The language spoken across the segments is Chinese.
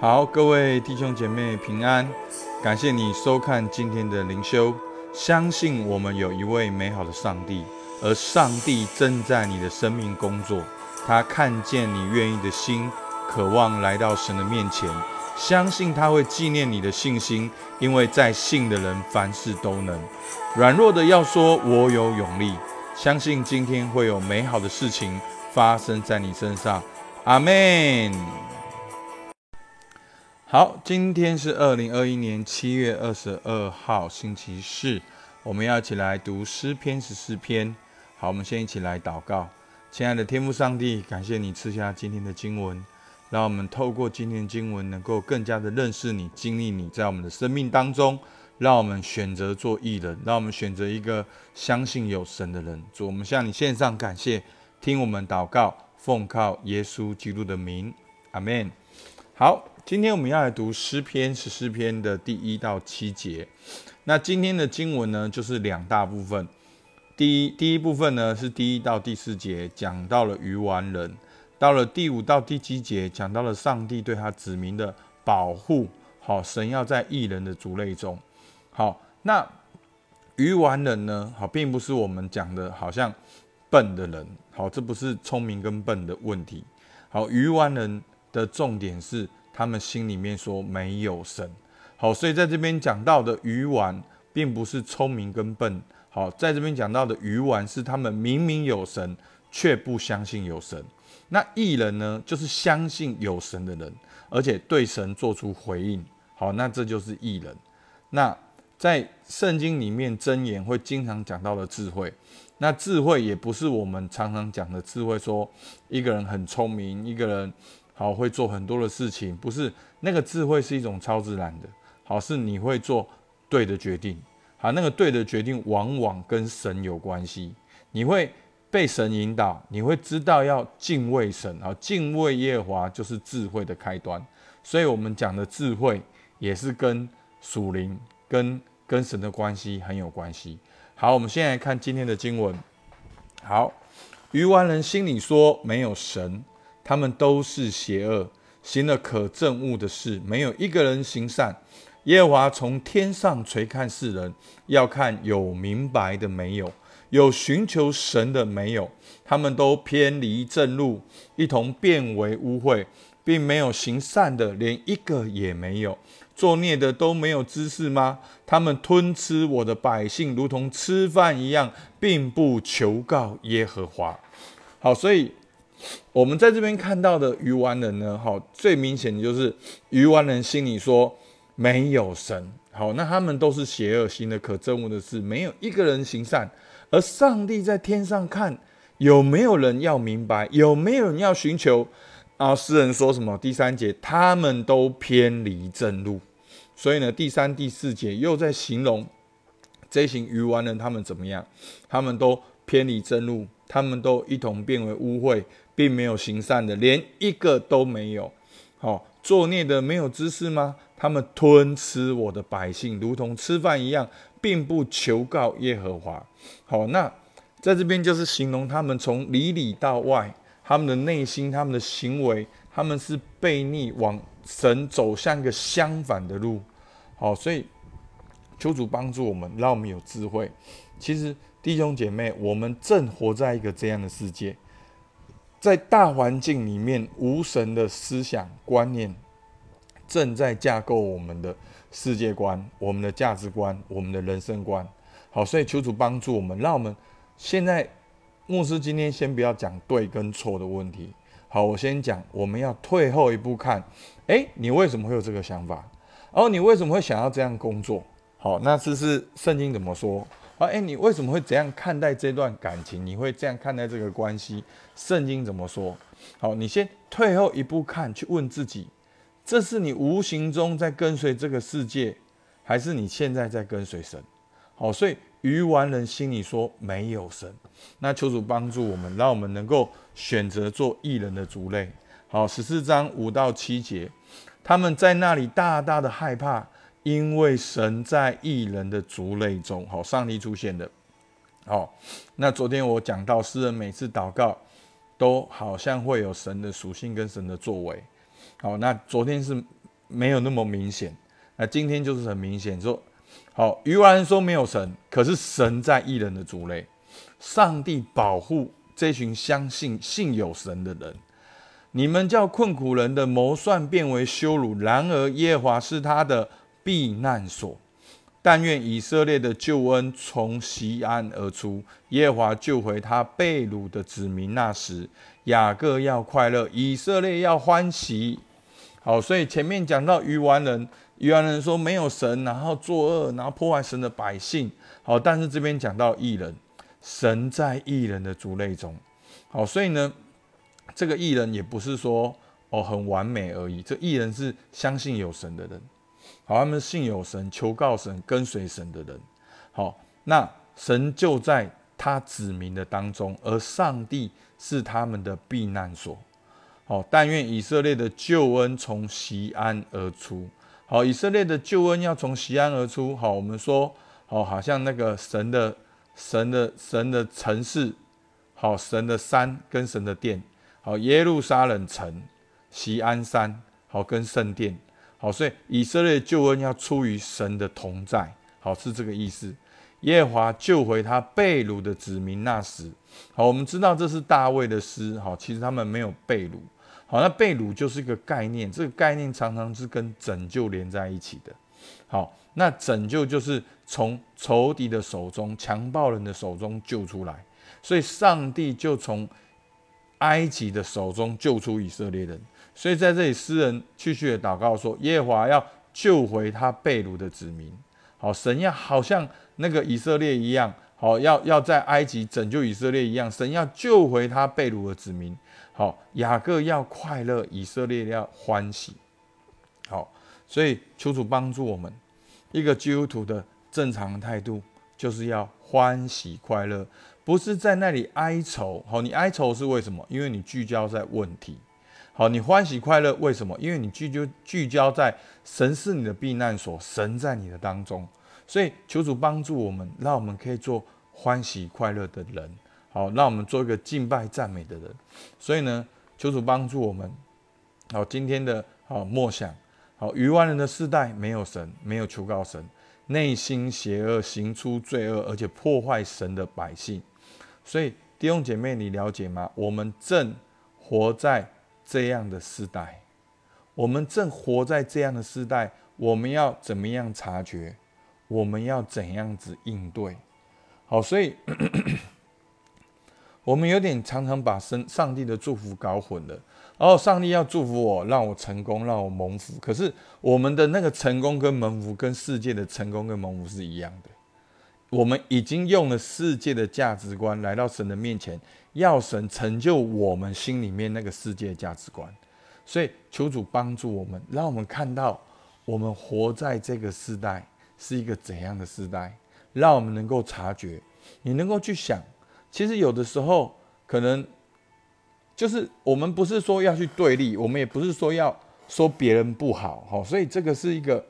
好，各位弟兄姐妹平安，感谢你收看今天的灵修。相信我们有一位美好的上帝，而上帝正在你的生命工作。他看见你愿意的心，渴望来到神的面前。相信他会纪念你的信心，因为在信的人凡事都能。软弱的要说：“我有勇力。”相信今天会有美好的事情发生在你身上。阿门。好，今天是二零二一年七月二十二号，星期四，我们要一起来读诗篇十四篇。好，我们先一起来祷告。亲爱的天父上帝，感谢你赐下今天的经文。让我们透过今天的经文，能够更加的认识你、经历你在我们的生命当中。让我们选择做艺人，让我们选择一个相信有神的人。主，我们向你献上感谢，听我们祷告，奉靠耶稣基督的名，阿门。好，今天我们要来读诗篇十四篇的第一到七节。那今天的经文呢，就是两大部分。第一，第一部分呢是第一到第四节，讲到了鱼丸人。到了第五到第七节，讲到了上帝对他子民的保护。好，神要在异人的族类中。好，那鱼丸人呢？好，并不是我们讲的好像笨的人。好，这不是聪明跟笨的问题。好，鱼丸人的重点是他们心里面说没有神。好，所以在这边讲到的鱼丸，并不是聪明跟笨。好，在这边讲到的鱼丸是他们明明有神，却不相信有神。那异人呢，就是相信有神的人，而且对神做出回应。好，那这就是异人。那在圣经里面，箴言会经常讲到的智慧。那智慧也不是我们常常讲的智慧，说一个人很聪明，一个人好会做很多的事情，不是那个智慧是一种超自然的。好，是你会做对的决定。好，那个对的决定往往跟神有关系。你会。被神引导，你会知道要敬畏神啊！敬畏耶和华就是智慧的开端。所以，我们讲的智慧也是跟属灵、跟跟神的关系很有关系。好，我们先来看今天的经文。好，愚顽人心里说没有神，他们都是邪恶，行了可憎恶的事，没有一个人行善。耶和华从天上垂看世人，要看有明白的没有。有寻求神的没有？他们都偏离正路，一同变为污秽，并没有行善的，连一个也没有。作孽的都没有知识吗？他们吞吃我的百姓，如同吃饭一样，并不求告耶和华。好，所以我们在这边看到的鱼丸人呢，好，最明显的就是鱼丸人心里说没有神。好，那他们都是邪恶心的，可憎恶的事，没有一个人行善。而上帝在天上看，有没有人要明白？有没有人要寻求？啊，诗人说什么？第三节，他们都偏离正路。所以呢，第三、第四节又在形容这群愚顽人，他们怎么样？他们都偏离正路，他们都一同变为污秽，并没有行善的，连一个都没有。好，作孽的没有知识吗？他们吞吃我的百姓，如同吃饭一样。并不求告耶和华。好，那在这边就是形容他们从里里到外，他们的内心、他们的行为，他们是背逆往神走向一个相反的路。好，所以求主帮助我们，让我们有智慧。其实弟兄姐妹，我们正活在一个这样的世界，在大环境里面，无神的思想观念正在架构我们的。世界观、我们的价值观、我们的人生观，好，所以求主帮助我们，让我们现在牧师今天先不要讲对跟错的问题，好，我先讲，我们要退后一步看，诶，你为什么会有这个想法？然后，你为什么会想要这样工作？好，那这是圣经怎么说？啊，诶，你为什么会怎样看待这段感情？你会这样看待这个关系？圣经怎么说？好，你先退后一步看，去问自己。这是你无形中在跟随这个世界，还是你现在在跟随神？好，所以愚顽人心里说没有神。那求主帮助我们，让我们能够选择做异人的族类。好，十四章五到七节，他们在那里大大的害怕，因为神在异人的族类中。好，上帝出现的。好，那昨天我讲到，诗人每次祷告，都好像会有神的属性跟神的作为。好，那昨天是没有那么明显。那今天就是很明显，说好，愚顽人说没有神，可是神在异人的族类，上帝保护这群相信信有神的人。你们叫困苦人的谋算变为羞辱，然而耶华是他的避难所。但愿以色列的救恩从西安而出，耶和华救回他被掳的子民。那时雅各要快乐，以色列要欢喜。好，所以前面讲到愚顽人，愚顽人说没有神，然后作恶，然后破坏神的百姓。好，但是这边讲到异人，神在异人的族类中。好，所以呢，这个异人也不是说哦很完美而已，这异人是相信有神的人。好，他们信有神，求告神，跟随神的人。好，那神就在他子民的当中，而上帝是他们的避难所。好，但愿以色列的救恩从西安而出。好，以色列的救恩要从西安而出。好，我们说，好，好像那个神的、神的、神的城市，好，神的山跟神的殿，好，耶路撒冷城、西安山，好，跟圣殿。好，所以以色列救恩要出于神的同在，好是这个意思。耶和华救回他被掳的子民那时，好，我们知道这是大卫的诗，好，其实他们没有被掳，好，那被掳就是一个概念，这个概念常常是跟拯救连在一起的。好，那拯救就是从仇敌的手中、强暴人的手中救出来，所以上帝就从埃及的手中救出以色列人。所以在这里，诗人继续的祷告说：“耶和华要救回他被掳的子民。好，神要好像那个以色列一样，好要要在埃及拯救以色列一样，神要救回他被掳的子民。好，雅各要快乐，以色列要欢喜。好，所以求主帮助我们，一个基督徒的正常态度就是要欢喜快乐，不是在那里哀愁。好，你哀愁是为什么？因为你聚焦在问题。”好，你欢喜快乐，为什么？因为你聚焦聚焦在神是你的避难所，神在你的当中，所以求主帮助我们，让我们可以做欢喜快乐的人。好，让我们做一个敬拜赞美的人。所以呢，求主帮助我们。好，今天的好默想，好，余万人的世代没有神，没有求告神，内心邪恶，行出罪恶，而且破坏神的百姓。所以弟兄姐妹，你了解吗？我们正活在。这样的时代，我们正活在这样的时代，我们要怎么样察觉？我们要怎样子应对？好，所以 我们有点常常把神上帝的祝福搞混了。然后上帝要祝福我，让我成功，让我蒙福。可是我们的那个成功跟蒙福，跟世界的成功跟蒙福是一样的。我们已经用了世界的价值观来到神的面前。要神成就我们心里面那个世界价值观，所以求主帮助我们，让我们看到我们活在这个时代是一个怎样的时代，让我们能够察觉。你能够去想，其实有的时候可能就是我们不是说要去对立，我们也不是说要说别人不好，哈。所以这个是一个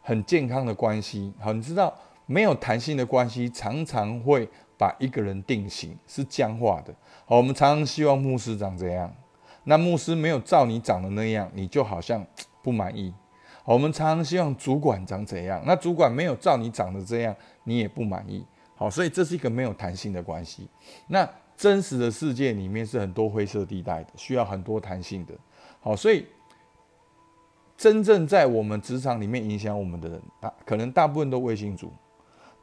很健康的关系。好，你知道没有弹性的关系常常会把一个人定型，是僵化的。好我们常常希望牧师长怎样，那牧师没有照你长的那样，你就好像不满意。好我们常常希望主管长怎样，那主管没有照你长得这样，你也不满意。好，所以这是一个没有弹性的关系。那真实的世界里面是很多灰色地带的，需要很多弹性的。好，所以真正在我们职场里面影响我们的人，大可能大部分都微信主。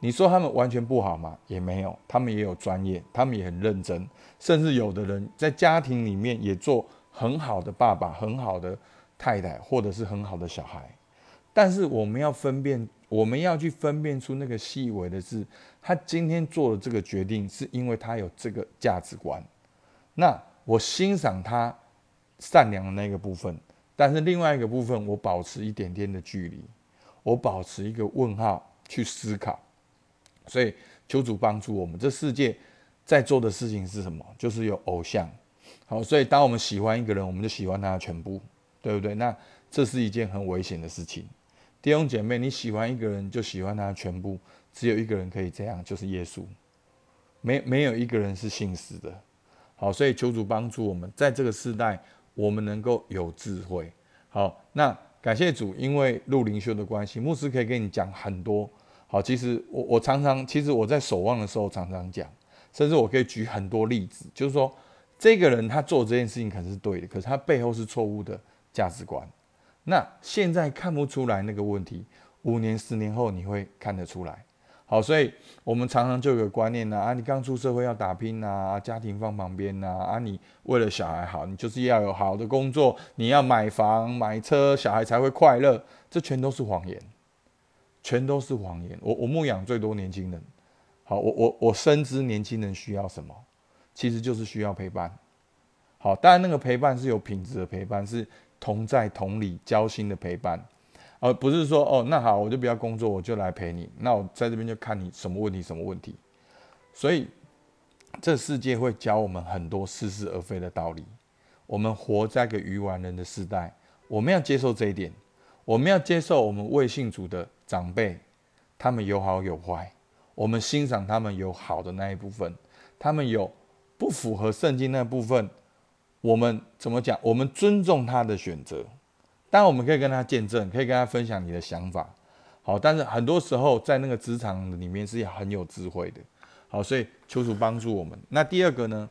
你说他们完全不好吗？也没有，他们也有专业，他们也很认真，甚至有的人在家庭里面也做很好的爸爸、很好的太太，或者是很好的小孩。但是我们要分辨，我们要去分辨出那个细微的是，他今天做的这个决定，是因为他有这个价值观。那我欣赏他善良的那个部分，但是另外一个部分，我保持一点点的距离，我保持一个问号去思考。所以求主帮助我们，这世界在做的事情是什么？就是有偶像。好，所以当我们喜欢一个人，我们就喜欢他的全部，对不对？那这是一件很危险的事情。弟兄姐妹，你喜欢一个人就喜欢他的全部，只有一个人可以这样，就是耶稣。没没有一个人是信实的。好，所以求主帮助我们，在这个时代，我们能够有智慧。好，那感谢主，因为陆灵修的关系，牧师可以跟你讲很多。好，其实我我常常，其实我在守望的时候常常讲，甚至我可以举很多例子，就是说这个人他做这件事情可能是对的，可是他背后是错误的价值观。那现在看不出来那个问题，五年、十年后你会看得出来。好，所以我们常常就有个观念呢，啊，你刚出社会要打拼呐，家庭放旁边呐，啊，你为了小孩好，你就是要有好的工作，你要买房买车，小孩才会快乐，这全都是谎言。全都是谎言。我我牧养最多年轻人，好，我我我深知年轻人需要什么，其实就是需要陪伴。好，当然那个陪伴是有品质的陪伴，是同在同理交心的陪伴，而不是说哦，那好，我就不要工作，我就来陪你。那我在这边就看你什么问题，什么问题。所以这世界会教我们很多似是而非的道理。我们活在个愚顽人的时代，我们要接受这一点。我们要接受我们未信主的长辈，他们有好有坏，我们欣赏他们有好的那一部分，他们有不符合圣经那部分，我们怎么讲？我们尊重他的选择，当然我们可以跟他见证，可以跟他分享你的想法。好，但是很多时候在那个职场里面是很有智慧的。好，所以求主帮助我们。那第二个呢？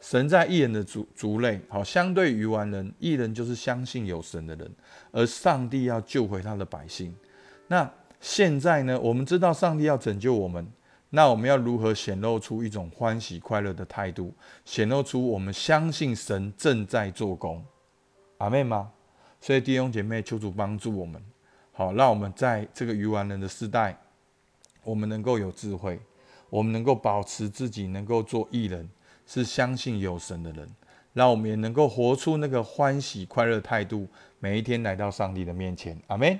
神在异人的族族类，好，相对于完人，异人就是相信有神的人，而上帝要救回他的百姓。那现在呢？我们知道上帝要拯救我们，那我们要如何显露出一种欢喜快乐的态度，显露出我们相信神正在做工？阿妹吗？所以弟兄姐妹，求主帮助我们，好，让我们在这个愚顽人的时代，我们能够有智慧，我们能够保持自己能够做艺人。是相信有神的人，让我们也能够活出那个欢喜快乐态度，每一天来到上帝的面前。阿门。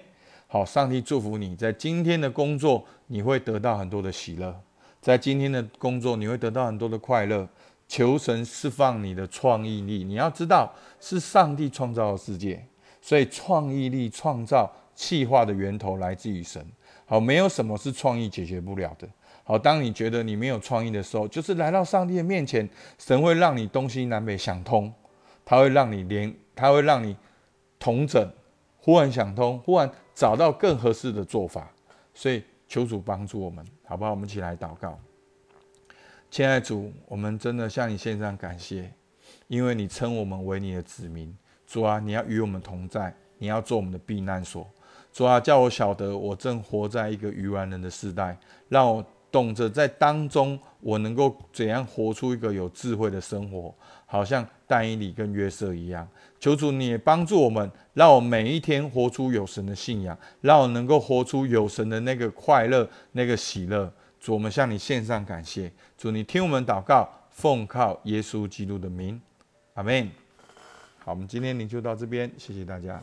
好，上帝祝福你在今天的工作，你会得到很多的喜乐；在今天的工作，你会得到很多的快乐。求神释放你的创意力。你要知道，是上帝创造的世界，所以创意力创造气化的源头来自于神。好，没有什么是创意解决不了的。好，当你觉得你没有创意的时候，就是来到上帝的面前，神会让你东西南北想通，他会让你连，他会让你同整，忽然想通，忽然找到更合适的做法。所以求主帮助我们，好不好？我们一起来祷告。亲爱的主，我们真的向你献上感谢，因为你称我们为你的子民。主啊，你要与我们同在，你要做我们的避难所。主啊，叫我晓得我正活在一个愚顽人的时代，让我。懂得在当中，我能够怎样活出一个有智慧的生活，好像但以理跟约瑟一样。求主你也帮助我们，让我每一天活出有神的信仰，让我能够活出有神的那个快乐、那个喜乐。主，我们向你献上感谢。主，你听我们祷告，奉靠耶稣基督的名，阿门。好，我们今天灵就到这边，谢谢大家。